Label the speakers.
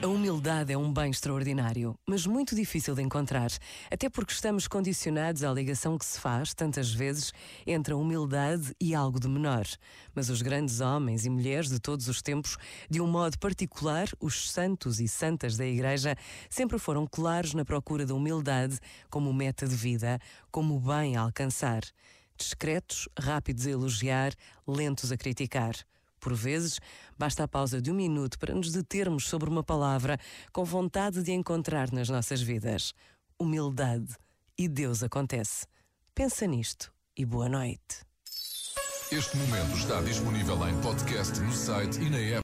Speaker 1: A humildade é um bem extraordinário, mas muito difícil de encontrar, até porque estamos condicionados à ligação que se faz, tantas vezes, entre a humildade e algo de menor. Mas os grandes homens e mulheres de todos os tempos, de um modo particular, os santos e santas da Igreja, sempre foram claros na procura da humildade como meta de vida, como bem a alcançar. Discretos, rápidos a elogiar, lentos a criticar. Por vezes, basta a pausa de um minuto para nos determos sobre uma palavra com vontade de encontrar nas nossas vidas. Humildade. E Deus acontece. Pensa nisto e boa noite.
Speaker 2: Este momento está disponível em podcast no site e na app.